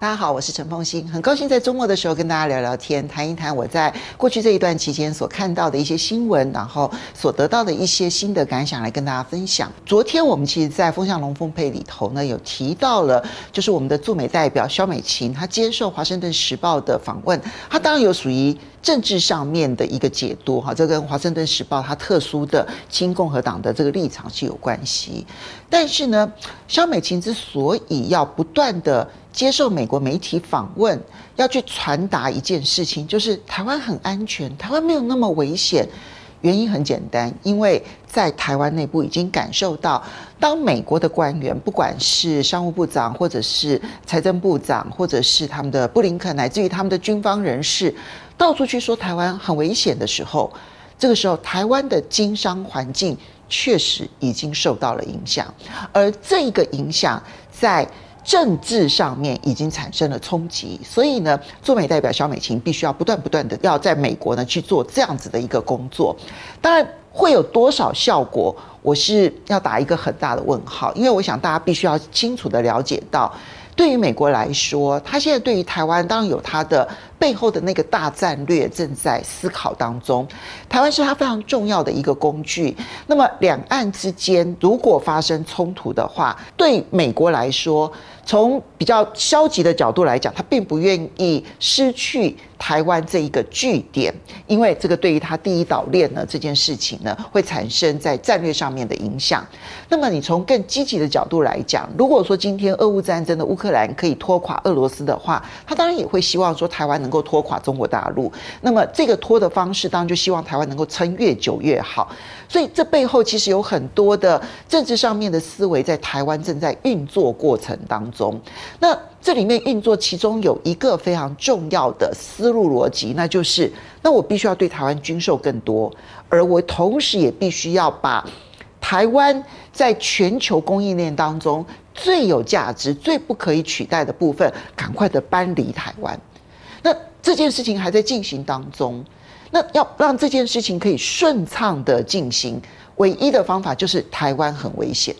大家好，我是陈凤馨，很高兴在周末的时候跟大家聊聊天，谈一谈我在过去这一段期间所看到的一些新闻，然后所得到的一些新的感想来跟大家分享。昨天我们其实，在《风向龙凤配》里头呢，有提到了，就是我们的驻美代表肖美琴，她接受《华盛顿时报》的访问，她当然有属于政治上面的一个解读，哈，这跟《华盛顿时报》它特殊的亲共和党的这个立场是有关系。但是呢，肖美琴之所以要不断的接受美国媒体访问，要去传达一件事情，就是台湾很安全，台湾没有那么危险。原因很简单，因为在台湾内部已经感受到，当美国的官员，不管是商务部长，或者是财政部长，或者是他们的布林肯，乃至于他们的军方人士，到处去说台湾很危险的时候，这个时候台湾的经商环境确实已经受到了影响，而这个影响在。政治上面已经产生了冲击，所以呢，驻美代表小美琴必须要不断不断的要在美国呢去做这样子的一个工作。当然，会有多少效果，我是要打一个很大的问号，因为我想大家必须要清楚的了解到，对于美国来说，他现在对于台湾当然有他的。背后的那个大战略正在思考当中，台湾是他非常重要的一个工具。那么两岸之间如果发生冲突的话，对美国来说，从比较消极的角度来讲，他并不愿意失去台湾这一个据点，因为这个对于他第一岛链呢这件事情呢，会产生在战略上面的影响。那么你从更积极的角度来讲，如果说今天俄乌战争的乌克兰可以拖垮俄罗斯的话，他当然也会希望说台湾能。够拖垮中国大陆，那么这个拖的方式当然就希望台湾能够撑越久越好。所以这背后其实有很多的政治上面的思维在台湾正在运作过程当中。那这里面运作其中有一个非常重要的思路逻辑，那就是那我必须要对台湾军售更多，而我同时也必须要把台湾在全球供应链当中最有价值、最不可以取代的部分，赶快的搬离台湾。那这件事情还在进行当中，那要让这件事情可以顺畅的进行，唯一的方法就是台湾很危险。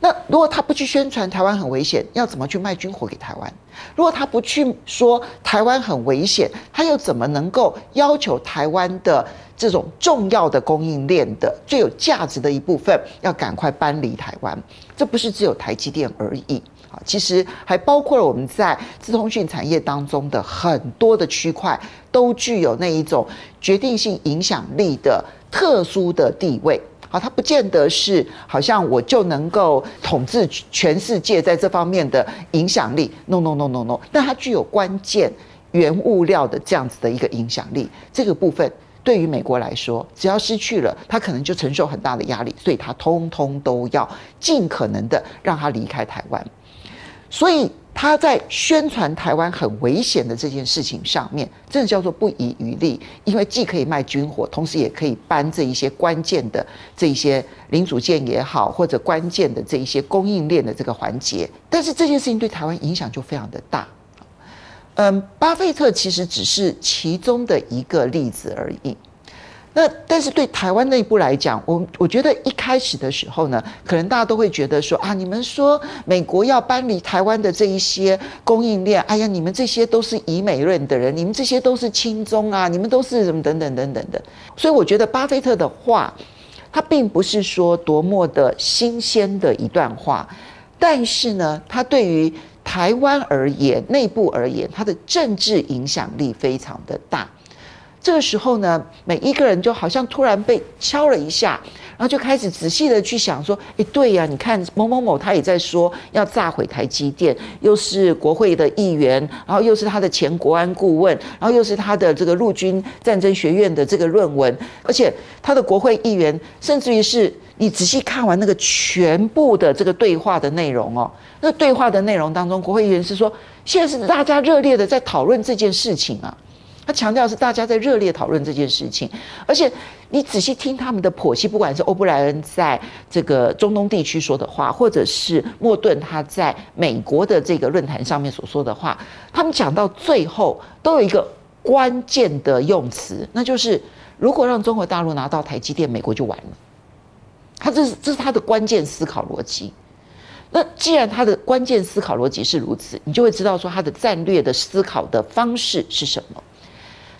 那如果他不去宣传台湾很危险，要怎么去卖军火给台湾？如果他不去说台湾很危险，他又怎么能够要求台湾的这种重要的供应链的最有价值的一部分要赶快搬离台湾？这不是只有台积电而已。啊，其实还包括了我们在资通讯产业当中的很多的区块，都具有那一种决定性影响力的特殊的地位。好，它不见得是好像我就能够统治全世界在这方面的影响力。No No No No No，但它具有关键原物料的这样子的一个影响力。这个部分对于美国来说，只要失去了，它可能就承受很大的压力，所以它通通都要尽可能的让它离开台湾。所以他在宣传台湾很危险的这件事情上面，真的叫做不遗余力，因为既可以卖军火，同时也可以搬这一些关键的这一些零组件也好，或者关键的这一些供应链的这个环节。但是这件事情对台湾影响就非常的大。嗯，巴菲特其实只是其中的一个例子而已。那但是对台湾内部来讲，我我觉得一开始的时候呢，可能大家都会觉得说啊，你们说美国要搬离台湾的这一些供应链，哎呀，你们这些都是以美论的人，你们这些都是亲中啊，你们都是什么等等等等的。所以我觉得巴菲特的话，他并不是说多么的新鲜的一段话，但是呢，他对于台湾而言，内部而言，他的政治影响力非常的大。这个时候呢，每一个人就好像突然被敲了一下，然后就开始仔细的去想说：“诶，对呀，你看某某某他也在说要炸毁台积电，又是国会的议员，然后又是他的前国安顾问，然后又是他的这个陆军战争学院的这个论文，而且他的国会议员，甚至于是你仔细看完那个全部的这个对话的内容哦，那对话的内容当中，国会议员是说，现在是大家热烈的在讨论这件事情啊。”他强调是大家在热烈讨论这件事情，而且你仔细听他们的剖析，不管是欧布莱恩在这个中东地区说的话，或者是莫顿他在美国的这个论坛上面所说的话，他们讲到最后都有一个关键的用词，那就是如果让中国大陆拿到台积电，美国就完了。他这是这是他的关键思考逻辑。那既然他的关键思考逻辑是如此，你就会知道说他的战略的思考的方式是什么。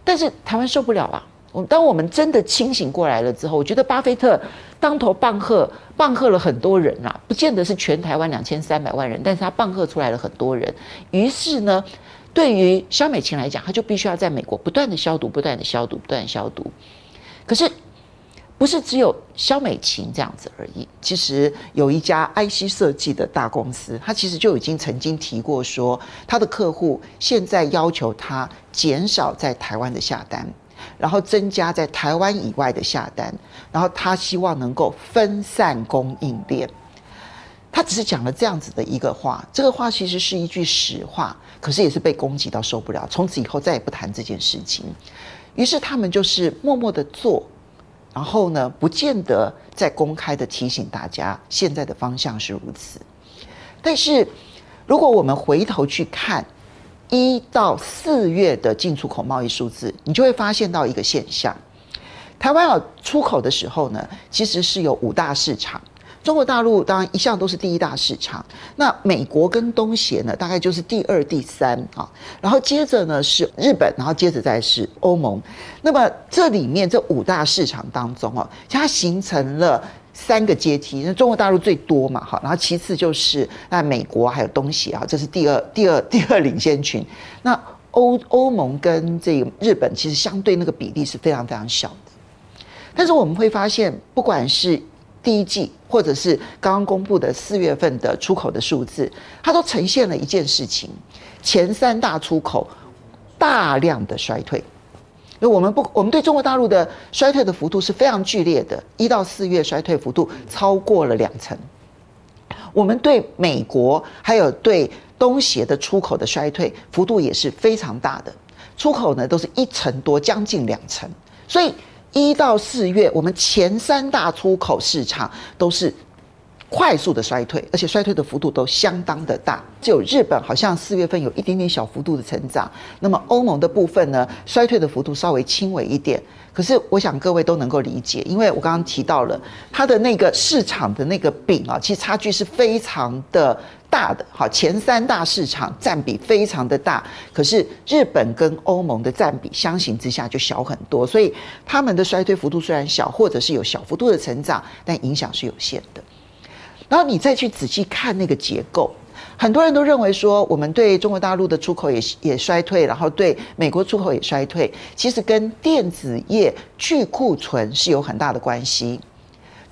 但是台湾受不了啊！我当我们真的清醒过来了之后，我觉得巴菲特当头棒喝，棒喝了很多人啊，不见得是全台湾两千三百万人，但是他棒喝出来了很多人。于是呢，对于肖美琴来讲，他就必须要在美国不断的消毒，不断的消毒，不断消毒。可是。不是只有萧美琴这样子而已。其实有一家 IC 设计的大公司，他其实就已经曾经提过说，他的客户现在要求他减少在台湾的下单，然后增加在台湾以外的下单，然后他希望能够分散供应链。他只是讲了这样子的一个话，这个话其实是一句实话，可是也是被攻击到受不了，从此以后再也不谈这件事情。于是他们就是默默的做。然后呢，不见得在公开的提醒大家，现在的方向是如此。但是，如果我们回头去看一到四月的进出口贸易数字，你就会发现到一个现象：台湾要出口的时候呢，其实是有五大市场。中国大陆当然一向都是第一大市场，那美国跟东协呢，大概就是第二、第三啊，然后接着呢是日本，然后接着再是欧盟。那么这里面这五大市场当中哦，它形成了三个阶梯，那中国大陆最多嘛，好，然后其次就是那美国还有东协啊，这是第二、第二、第二领先群。那欧欧盟跟这个日本其实相对那个比例是非常非常小的，但是我们会发现，不管是第一季，或者是刚刚公布的四月份的出口的数字，它都呈现了一件事情：前三大出口大量的衰退。那我们不，我们对中国大陆的衰退的幅度是非常剧烈的，一到四月衰退幅度超过了两成。我们对美国还有对东协的出口的衰退幅度也是非常大的，出口呢都是一成多，将近两成，所以。一到四月，我们前三大出口市场都是快速的衰退，而且衰退的幅度都相当的大。只有日本好像四月份有一点点小幅度的成长。那么欧盟的部分呢，衰退的幅度稍微轻微一点。可是我想各位都能够理解，因为我刚刚提到了它的那个市场的那个饼啊，其实差距是非常的。大的好，前三大市场占比非常的大，可是日本跟欧盟的占比相形之下就小很多，所以他们的衰退幅度虽然小，或者是有小幅度的成长，但影响是有限的。然后你再去仔细看那个结构，很多人都认为说，我们对中国大陆的出口也也衰退，然后对美国出口也衰退，其实跟电子业去库存是有很大的关系，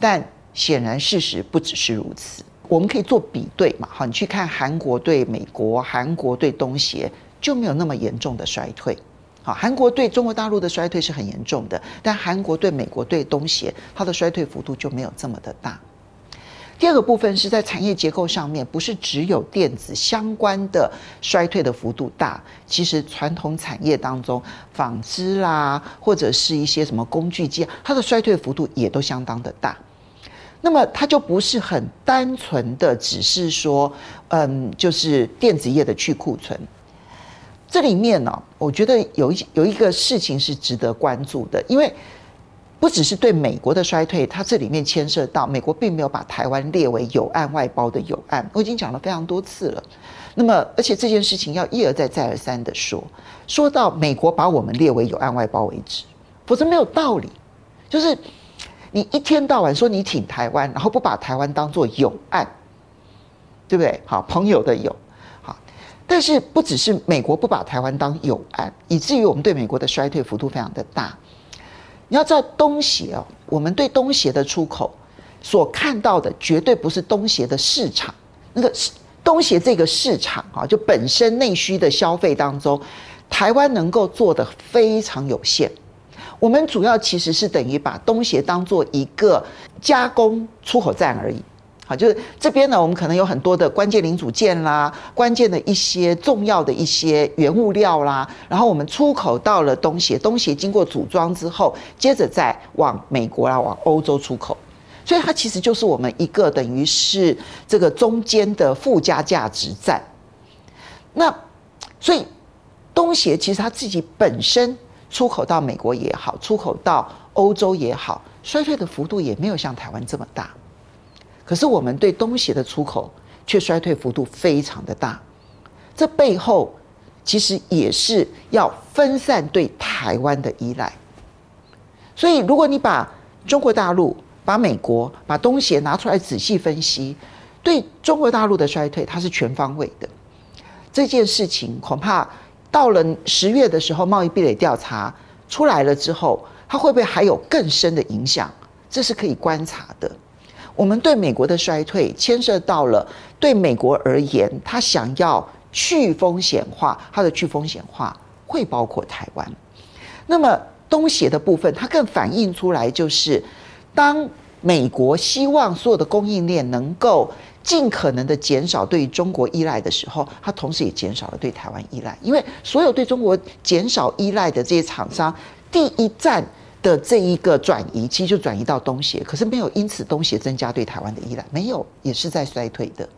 但显然事实不只是如此。我们可以做比对嘛？好，你去看韩国对美国，韩国对东协就没有那么严重的衰退。好，韩国对中国大陆的衰退是很严重的，但韩国对美国对东协，它的衰退幅度就没有这么的大。第二个部分是在产业结构上面，不是只有电子相关的衰退的幅度大，其实传统产业当中，纺织啦，或者是一些什么工具机，它的衰退幅度也都相当的大。那么它就不是很单纯的，只是说，嗯，就是电子业的去库存。这里面呢，我觉得有一有一个事情是值得关注的，因为不只是对美国的衰退，它这里面牵涉到美国并没有把台湾列为有案外包的有案，我已经讲了非常多次了。那么，而且这件事情要一而再再而三的说，说到美国把我们列为有案外包为止，否则没有道理，就是。你一天到晚说你挺台湾，然后不把台湾当作友岸，对不对？好，朋友的友，好。但是不只是美国不把台湾当友岸，以至于我们对美国的衰退幅度非常的大。你要知道东协哦，我们对东协的出口所看到的绝对不是东协的市场，那个东协这个市场啊，就本身内需的消费当中，台湾能够做的非常有限。我们主要其实是等于把东协当做一个加工出口站而已，好，就是这边呢，我们可能有很多的关键零组件啦，关键的一些重要的一些原物料啦，然后我们出口到了东协，东协经过组装之后，接着再往美国啊，往欧洲出口，所以它其实就是我们一个等于是这个中间的附加价值站。那所以东协其实它自己本身。出口到美国也好，出口到欧洲也好，衰退的幅度也没有像台湾这么大。可是我们对东协的出口却衰退幅度非常的大。这背后其实也是要分散对台湾的依赖。所以，如果你把中国大陆、把美国、把东协拿出来仔细分析，对中国大陆的衰退，它是全方位的。这件事情恐怕到了十月的时候，贸易壁垒调查出来了之后，它会不会还有更深的影响？这是可以观察的。我们对美国的衰退，牵涉到了对美国而言，它想要去风险化，它的去风险化会包括台湾。那么东协的部分，它更反映出来就是，当美国希望所有的供应链能够。尽可能的减少对中国依赖的时候，它同时也减少了对台湾依赖。因为所有对中国减少依赖的这些厂商，第一站的这一个转移，其实就转移到东协，可是没有因此东协增加对台湾的依赖，没有，也是在衰退的。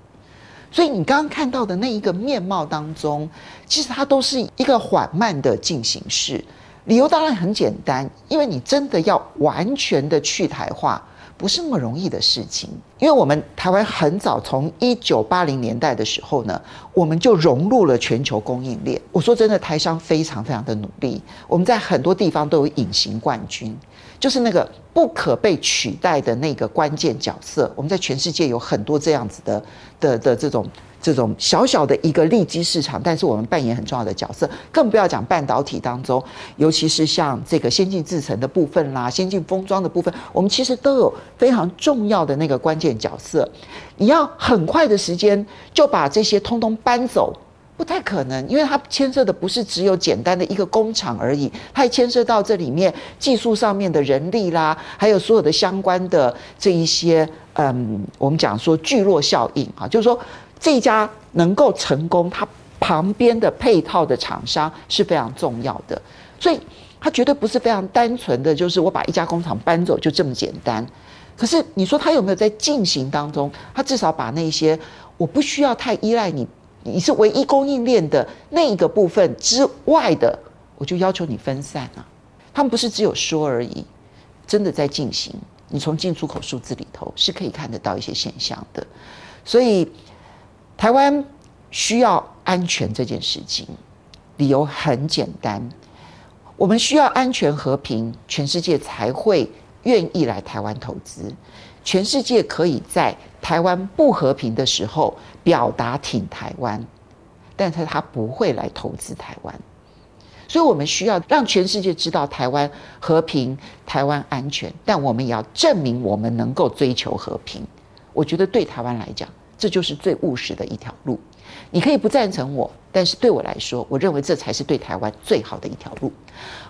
所以你刚刚看到的那一个面貌当中，其实它都是一个缓慢的进行式。理由当然很简单，因为你真的要完全的去台化。不是那么容易的事情，因为我们台湾很早从一九八零年代的时候呢，我们就融入了全球供应链。我说真的，台商非常非常的努力，我们在很多地方都有隐形冠军，就是那个不可被取代的那个关键角色。我们在全世界有很多这样子的的的这种。这种小小的一个利基市场，但是我们扮演很重要的角色，更不要讲半导体当中，尤其是像这个先进制程的部分啦，先进封装的部分，我们其实都有非常重要的那个关键角色。你要很快的时间就把这些通通搬走，不太可能，因为它牵涉的不是只有简单的一个工厂而已，它还牵涉到这里面技术上面的人力啦，还有所有的相关的这一些，嗯，我们讲说聚落效应啊，就是说。这家能够成功，它旁边的配套的厂商是非常重要的，所以它绝对不是非常单纯的，就是我把一家工厂搬走就这么简单。可是你说它有没有在进行当中？它至少把那些我不需要太依赖你，你是唯一供应链的那一个部分之外的，我就要求你分散啊。他们不是只有说而已，真的在进行。你从进出口数字里头是可以看得到一些现象的，所以。台湾需要安全这件事情，理由很简单，我们需要安全和平，全世界才会愿意来台湾投资。全世界可以在台湾不和平的时候表达挺台湾，但是他不会来投资台湾。所以我们需要让全世界知道台湾和平、台湾安全，但我们也要证明我们能够追求和平。我觉得对台湾来讲。这就是最务实的一条路，你可以不赞成我，但是对我来说，我认为这才是对台湾最好的一条路。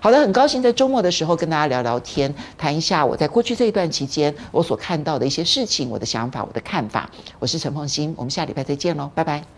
好的，很高兴在周末的时候跟大家聊聊天，谈一下我在过去这一段期间我所看到的一些事情、我的想法、我的看法。我是陈凤欣，我们下礼拜再见喽，拜拜。